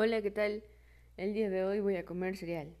Hola, ¿qué tal? El día de hoy voy a comer cereal.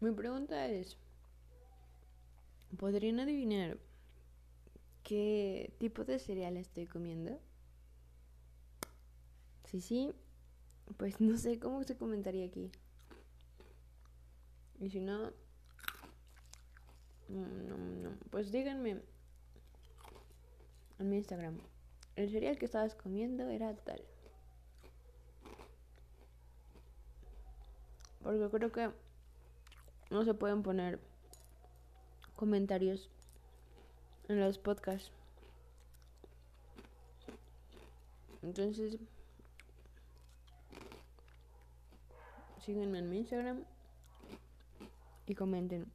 Mi pregunta es, ¿podrían adivinar qué tipo de cereal estoy comiendo? Si sí, pues no sé cómo se comentaría aquí. Y si no, no, no, pues díganme en mi Instagram. El cereal que estabas comiendo era tal. Porque creo que no se pueden poner comentarios en los podcasts. Entonces, síguenme en mi Instagram y comenten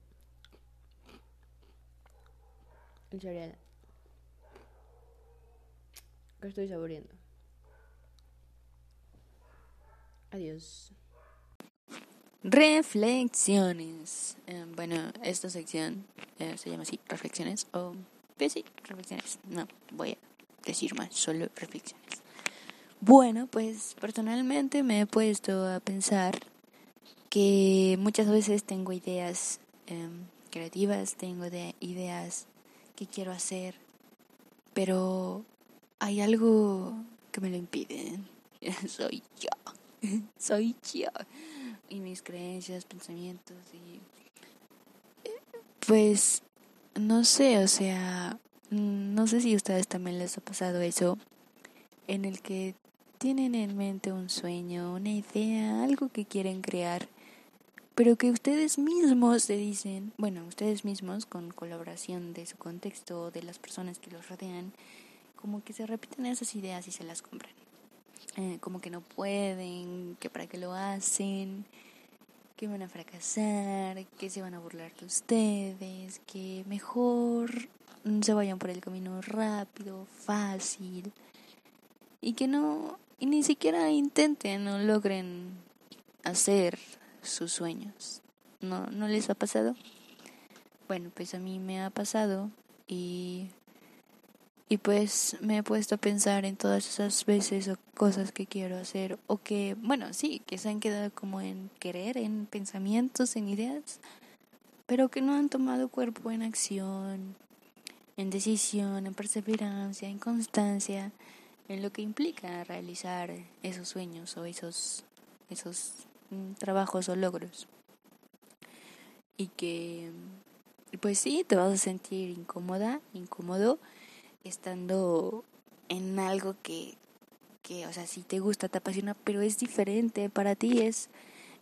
el cereal que estoy saboreando. Adiós. Reflexiones. Eh, bueno, esta sección eh, se llama así, reflexiones. O, pues sí, reflexiones. No, voy a decir más, solo reflexiones. Bueno, pues personalmente me he puesto a pensar que muchas veces tengo ideas em, creativas, tengo de ideas que quiero hacer, pero hay algo que me lo impide. Soy yo. Soy yo y mis creencias, pensamientos y pues no sé, o sea, no sé si a ustedes también les ha pasado eso en el que tienen en mente un sueño, una idea, algo que quieren crear, pero que ustedes mismos se dicen, bueno, ustedes mismos con colaboración de su contexto, de las personas que los rodean, como que se repiten esas ideas y se las compran. Eh, como que no pueden, que para qué lo hacen, que van a fracasar, que se van a burlar de ustedes, que mejor se vayan por el camino rápido, fácil y que no, y ni siquiera intenten o logren hacer sus sueños. ¿No, ¿No les ha pasado? Bueno, pues a mí me ha pasado y y pues me he puesto a pensar en todas esas veces o cosas que quiero hacer o que, bueno, sí, que se han quedado como en querer, en pensamientos, en ideas, pero que no han tomado cuerpo en acción, en decisión, en perseverancia, en constancia, en lo que implica realizar esos sueños o esos, esos mm, trabajos o logros. Y que, pues sí, te vas a sentir incómoda, incómodo estando en algo que, que, o sea, si te gusta, te apasiona, pero es diferente para ti, es,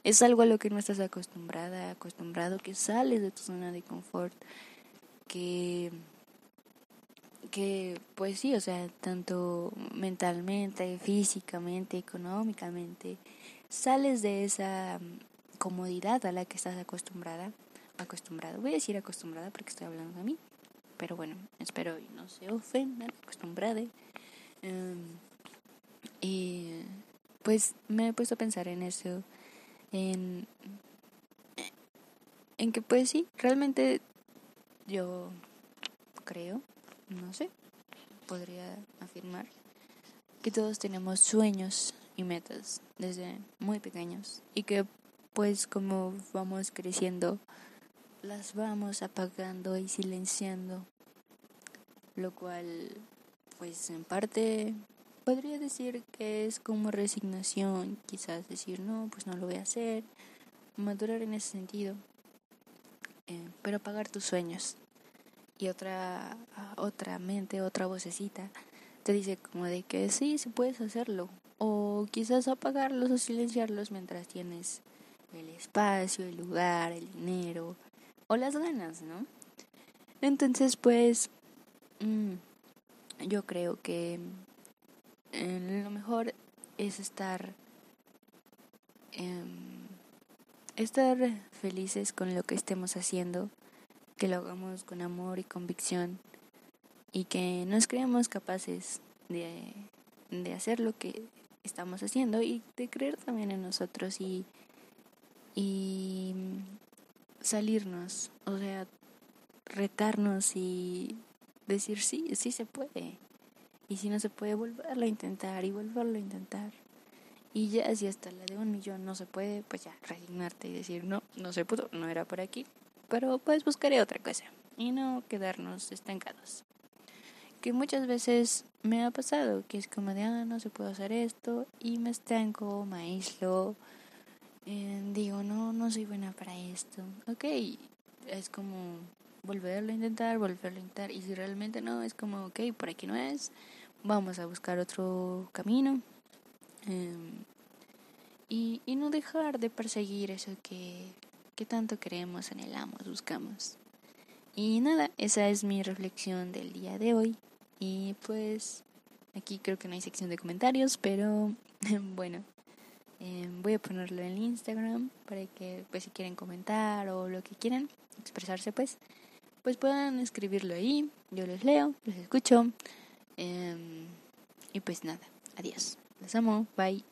es algo a lo que no estás acostumbrada, acostumbrado, que sales de tu zona de confort, que, que pues sí, o sea, tanto mentalmente, físicamente, económicamente, sales de esa comodidad a la que estás acostumbrada acostumbrada. Voy a decir acostumbrada porque estoy hablando de mí. Pero bueno, espero y no se ofendan, acostumbrada. Em, y pues me he puesto a pensar en eso, en, en que pues sí, realmente yo creo, no sé, podría afirmar que todos tenemos sueños y metas desde muy pequeños y que pues como vamos creciendo las vamos apagando y silenciando lo cual pues en parte podría decir que es como resignación quizás decir no pues no lo voy a hacer madurar en ese sentido eh, pero apagar tus sueños y otra otra mente otra vocecita te dice como de que sí, sí puedes hacerlo. O quizás apagarlos o silenciarlos mientras tienes el espacio, el lugar, el dinero o las ganas, ¿no? Entonces, pues, mm, yo creo que lo mejor es estar, em, estar felices con lo que estemos haciendo, que lo hagamos con amor y convicción y que nos creamos capaces de, de hacer lo que estamos haciendo y de creer también en nosotros y, y salirnos, o sea, retarnos y decir sí, sí se puede. Y si no se puede, volverlo a intentar y volverlo a intentar. Y ya si hasta la de un millón no se puede, pues ya resignarte y decir no, no se pudo, no era por aquí. Pero pues buscaré otra cosa y no quedarnos estancados que muchas veces me ha pasado, que es como de, ah, no se puede hacer esto, y me estanco, me aíslo, eh, digo, no, no soy buena para esto. Ok, es como volverlo a intentar, volverlo a intentar, y si realmente no, es como, ok, por aquí no es, vamos a buscar otro camino. Em, y, y no dejar de perseguir eso que, que tanto queremos, anhelamos, buscamos. Y nada, esa es mi reflexión del día de hoy. Y pues aquí creo que no hay sección de comentarios, pero bueno, em, voy a ponerlo en Instagram para que pues si quieren comentar o lo que quieran expresarse pues, pues puedan escribirlo ahí, yo los leo, los escucho. Em, y pues nada, adiós. Les amo, bye.